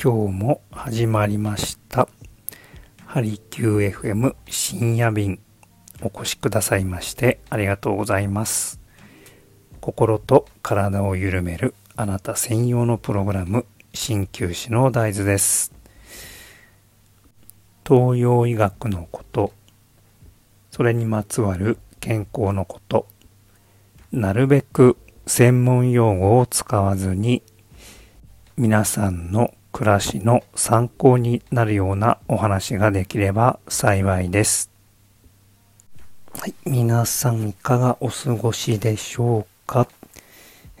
今日も始まりました。ハリキュー FM 深夜便お越しくださいましてありがとうございます。心と体を緩めるあなた専用のプログラム鍼灸師の大豆です。東洋医学のこと、それにまつわる健康のこと、なるべく専門用語を使わずに皆さんの暮らしの参考になるようなお話ができれば幸いです。はい、皆さんいかがお過ごしでしょうか、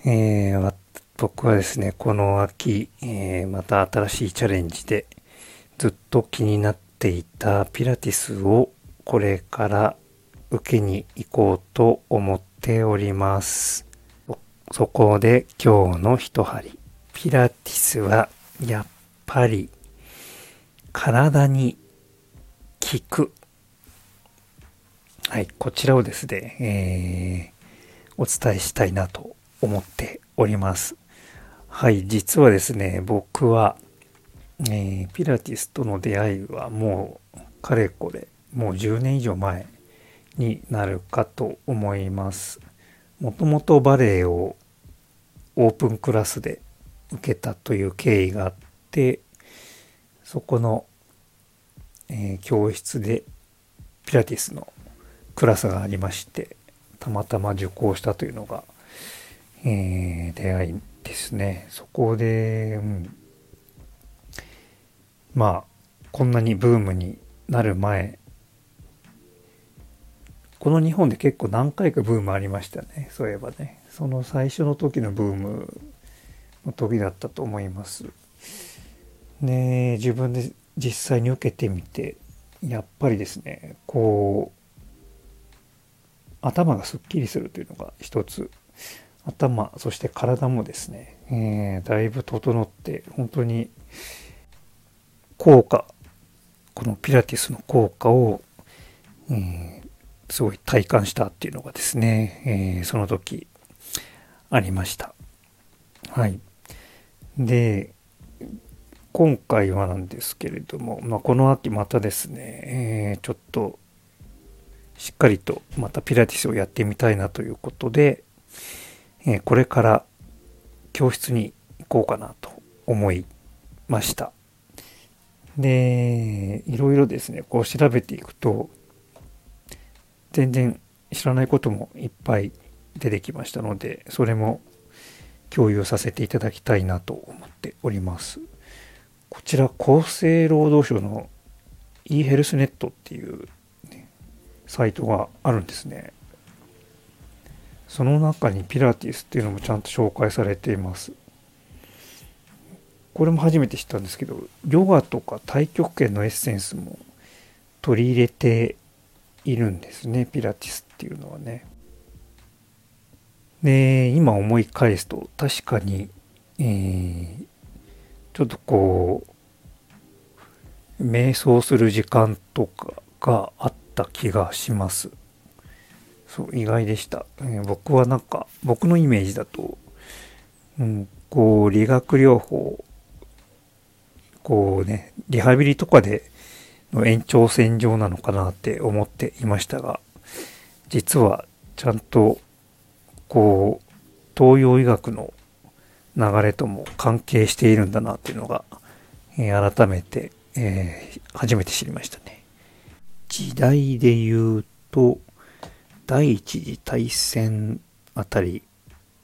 えー僕はですね、この秋、えーまた新しいチャレンジでずっと気になっていたピラティスをこれから受けに行こうと思っております。そそこで今日の一針。ピラティスはやっぱり体に効く。はい、こちらをですね、えーお伝えしたいなと思っております。はい、実はですね、僕は、えーピラティスとの出会いはもうかれこれもう10年以上前になるかと思います。もともとバレエをオープンクラスで受けたという経緯があってそこの、えー教室でピラティスのクラスがありましてたまたま受講したというのが、えー出会いですね。そこで、うん、まあこんなにブームになる前この日本で結構何回かブームありましたね。そういえばね。その最初の時のブームの時だったと思います。で自分で実際に受けてみてやっぱりですねこう頭がすっきりするというのが一つ頭そして体もですね、えーだいぶ整って本当に効果このピラティスの効果を、えーすごい体感したっていうのがですね、えーその時ありました。はい。で、今回はなんですけれども、まあ、この秋またですね、えーちょっとしっかりとまたピラティスをやってみたいなということで、えーこれから教室に行こうかなと思いました。で、いろいろですね、こう調べていくと、全然知らないこともいっぱい出てきましたので、それも共有させていただきたいなと思っております。こちら、厚生労働省の e ヘルスネットっていう、ねサイトがあるんですね。その中にピラティスっていうのもちゃんと紹介されています。これも初めて知ったんですけど、ヨガとか太極拳のエッセンスも取り入れているんですね、ピラティスっていうのはね。で、今思い返すと確かに、えーちょっとこう、瞑想する時間とかがあった気がします。そう、意外でした。えー僕はなんか、僕のイメージだと、うん、こう、理学療法、こうね、リハビリとかでの延長線上なのかなって思っていましたが、実はちゃんと、こう、東洋医学の流れとも関係しているんだなっていうのが、えー改めて、えー初めて知りましたね。時代で言うと、第一次大戦あたり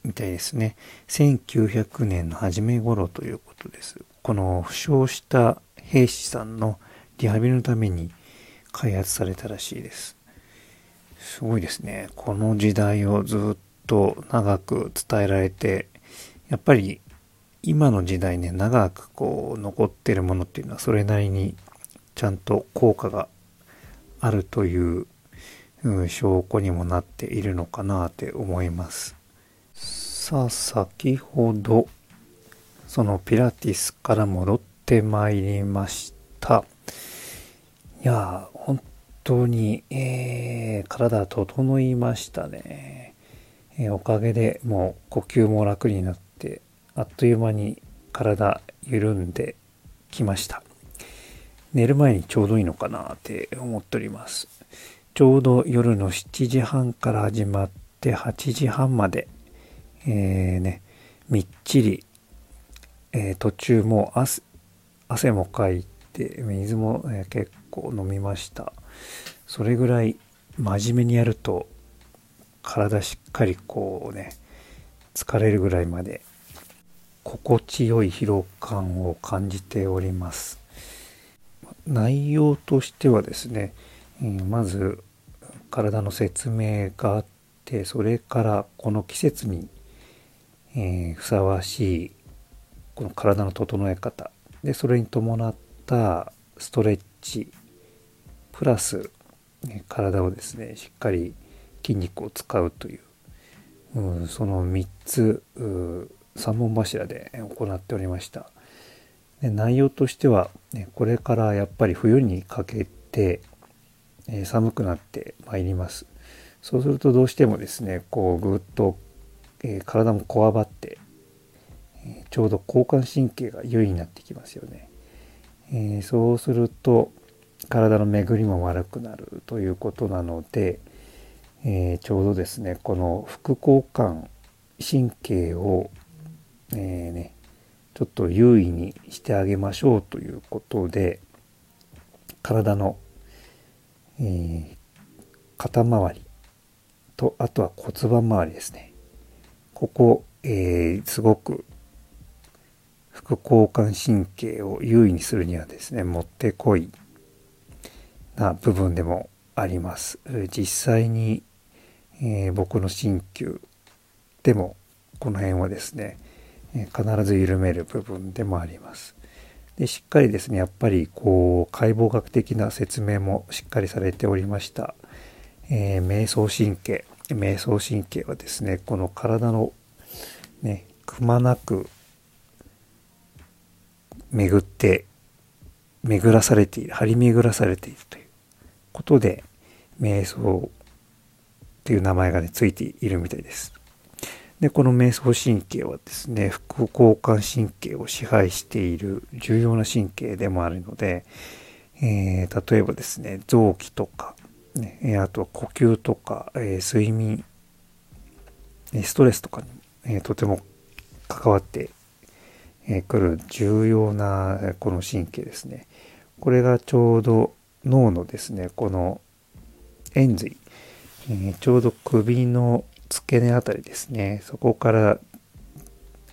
みたいですね。1900年の初め頃ということです。この負傷した兵士さんのリハビリのために開発されたらしいです。すごいですね。この時代をずっと長く伝えられて、やっぱり今の時代ね、長くこう残ってるものっていうのはそれなりにちゃんと効果があるという、うん証拠にもなっているのかなって思います。さあ、先ほど、そのピラティスから戻ってまいりました。いやー、本当に、えー体整いましたね。えーおかげでもう呼吸も楽になって、あっという間に体緩んで、きました。寝る前にちょうどいいのかなって思っております。ちょうど夜の7時半から始まって8時半まで、えー、ね、みっちり、えー、途中も汗汗もかいて水も、えー、結構飲みました。それぐらい真面目にやると体しっかりこうね疲れるぐらいまで心地よい疲労感を感じております。内容としてはですね、え、まず体の説明があってそれからこの季節に、え、ふさわしいこの体の整え方。でそれに伴ったストレッチプラス、体をですねしっかり筋肉を使うという、うん、その3つ3本柱で行っておりました。で内容としては、ね、これからやっぱり冬にかけて、えー、寒くなってまいります。そうするとどうしてもですねこうぐっと、えー、体もこわばって、えー、ちょうど交感神経が優位になってきますよね、えそうすると体の巡りも悪くなるということなので、えちょうどですねこの副交感神経を、えね、ちょっと優位にしてあげましょうということで体の、えー、肩周りとあとは骨盤周りですね。ここ、えー、すごく副交感神経を優位にするにはですねもってこいな部分でもあります。実際に、えー、僕の鍼灸でもこの辺はですね必ず緩める部分でもあります。でしっかりですねやっぱりこう解剖学的な説明もしっかりされておりました、えー、瞑想神経。瞑想神経はですねこの体のねくまなく巡って巡らされている張り巡らされているということで瞑想という名前がねついているみたいです。でこの瞑想神経はですね副交感神経を支配している重要な神経でもあるので、えー、例えばですね臓器とか、ね、あとは呼吸とか、えー、睡眠ストレスとかに、えー、とても関わってくる重要なこの神経ですね。これがちょうど脳のですねこの円髄、え、ちょうど首の付け根あたりですね。そこから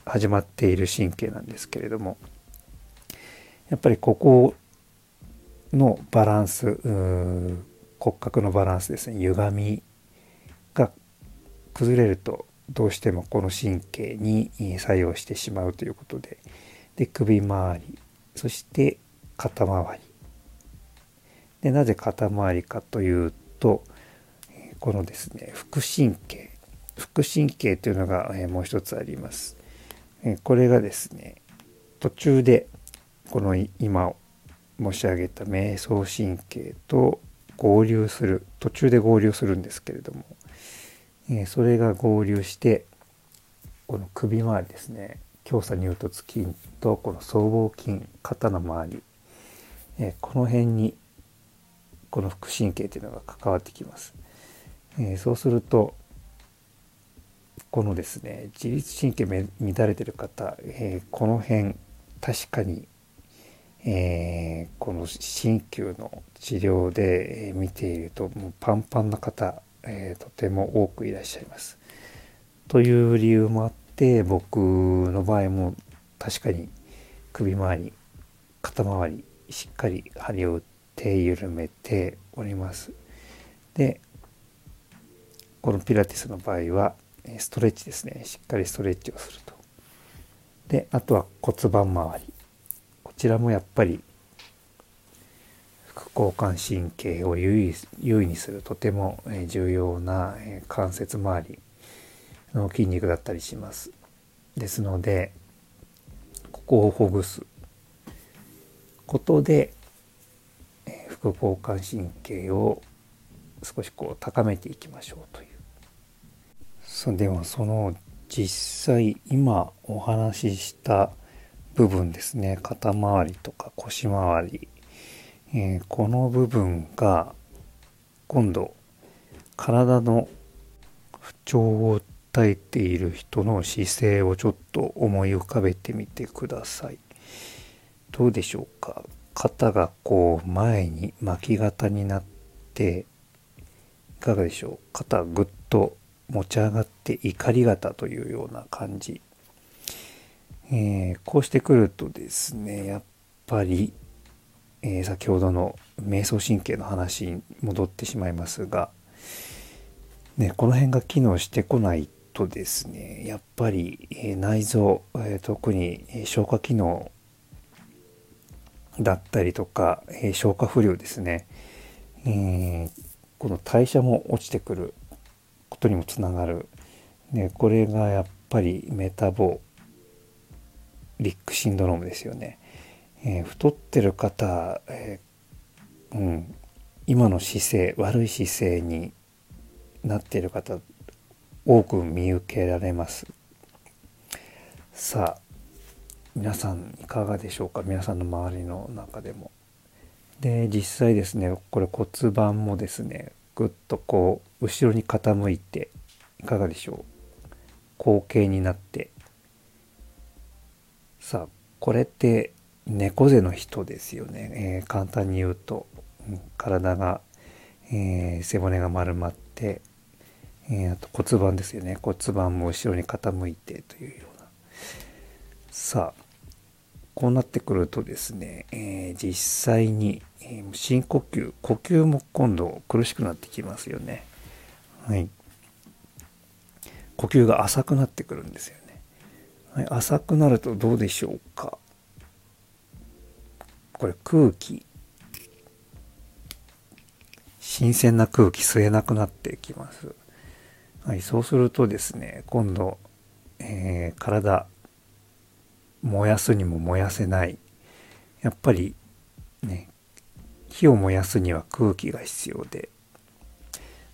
始まっている神経なんですけれども。やっぱりここのバランス骨格のバランスですね。歪みが崩れるとどうしてもこの神経に作用してしまうということで。で首周りそして肩周り。でなぜ肩周りかというとこのですね副神経。副神経というのが、えもう一つあります。えこれがですね途中でこの今申し上げた瞑想神経と合流する途中で合流するんですけれども、えそれが合流してこの首周りですね強鎖乳突筋とこの僧帽筋肩の周り、えこの辺にこの副神経というのが関わってきます。えそうするとこのですね自律神経乱れてる方、えー、この辺確かに、えー、この鍼灸の治療で、見ているともうパンパンな方、えとても多くいらっしゃいます。という理由もあって僕の場合も確かに首周り肩周りしっかり針を打って緩めております。でこのピラティスの場合はストレッチですね。しっかりストレッチをすると。であとは骨盤周り。こちらもやっぱり副交感神経を優位優位にするとても重要な関節周りの筋肉だったりします。ですのでここをほぐす。ことで副交感神経を少しこう高めていきましょうという。さではその実際今お話しした部分ですね。肩周りとか腰周り、えー、この部分が今度体の不調を訴えている人の姿勢をちょっと思い浮かべてみてください。どうでしょうか？肩がこう前に巻き型になっていかがでしょう？肩ぐっと持ち上がって怒り型というような感じ、えー、こうしてくるとですねやっぱり、えー、先ほどの瞑想神経の話に戻ってしまいますが、ね、この辺が機能してこないとですねやっぱり、え、内臓、え特に消化機能だったりとか、え消化不良ですね、えこの代謝も落ちてくることにもつながる、ね、これがやっぱりメタボリックシンドロームですよね、えー、太ってる方、えー、うん、今の姿勢悪い姿勢になっている方多く見受けられます。さあ皆さんいかがでしょうか？皆さんの周りの中でも。で実際ですねこれ骨盤もですねぐっとこう後ろに傾いていかがでしょう？後傾になって。さあこれって猫背の人ですよね、えー、簡単に言うと、体が、えー、背骨が丸まって、えー、あと骨盤ですよね。骨盤も後ろに傾いてというような。さあこうなってくるとですね、え実際に、深呼吸呼吸も今度苦しくなってきますよね。はい。呼吸が浅くなってくるんですよね、はい、浅くなるとどうでしょうか。これ空気。新鮮な空気吸えなくなってきます、はい、そうするとですね今度、えー、体燃やすにも燃やせない。やっぱりね火を燃やすには空気が必要で。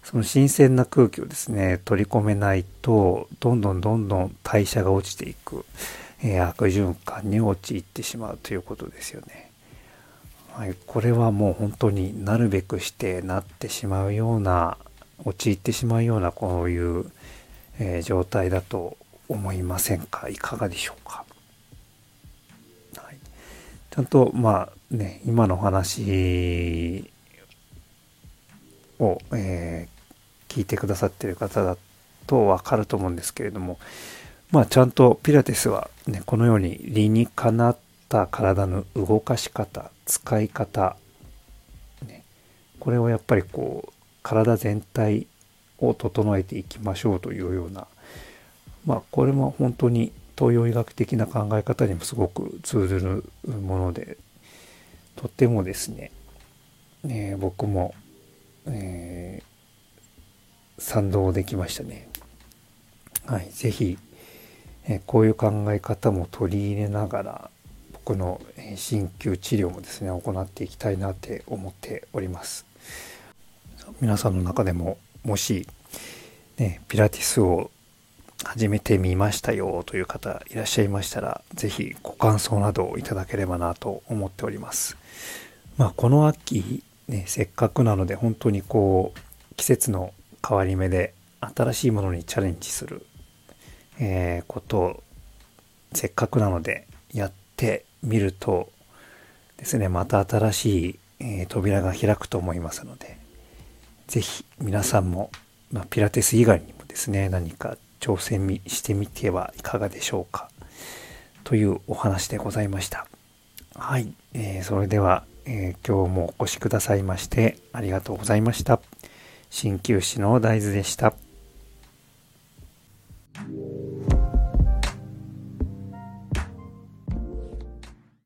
その新鮮な空気をですね取り込めないとどんどんどんどん代謝が落ちていく、えー、悪循環に陥ってしまうということですよね。はい、これはもう本当になるべくしてなってしまうような陥ってしまうようなこういう、えー、状態だと思いませんか？いかがでしょうか、ちゃんとまあね、今の話を、えー、聞いてくださってる方だとわかると思うんですけれども、まあちゃんとピラティスはね、このように理にかなった体の動かし方、使い方、ね、これをやっぱりこう、体全体を整えていきましょうというような、まあこれも本当に東洋医学的な考え方にもすごく通ずるものでとてもですね、えー、僕も、えー、賛同できましたね。はい、ぜひ、えー、こういう考え方も取り入れながら僕の鍼灸治療もですね行っていきたいなって思っております。皆さんの中でももし、ね、ピラティスを始めてみましたよという方いらっしゃいましたら、是非ご感想などをいただければなと思っております。まあ、この秋、ね、せっかくなので本当にこう、季節の変わり目で新しいものにチャレンジする、えー、ことをせっかくなのでやってみるとですね、また新しい、えー、扉が開くと思いますので、是非皆さんも、まあ、ピラティス以外にもですね、何か挑戦してみてはいかがでしょうか？というお話でございました。はい、えー、それでは、えー、今日もお越しくださいましてありがとうございました。鍼灸師の大豆でした。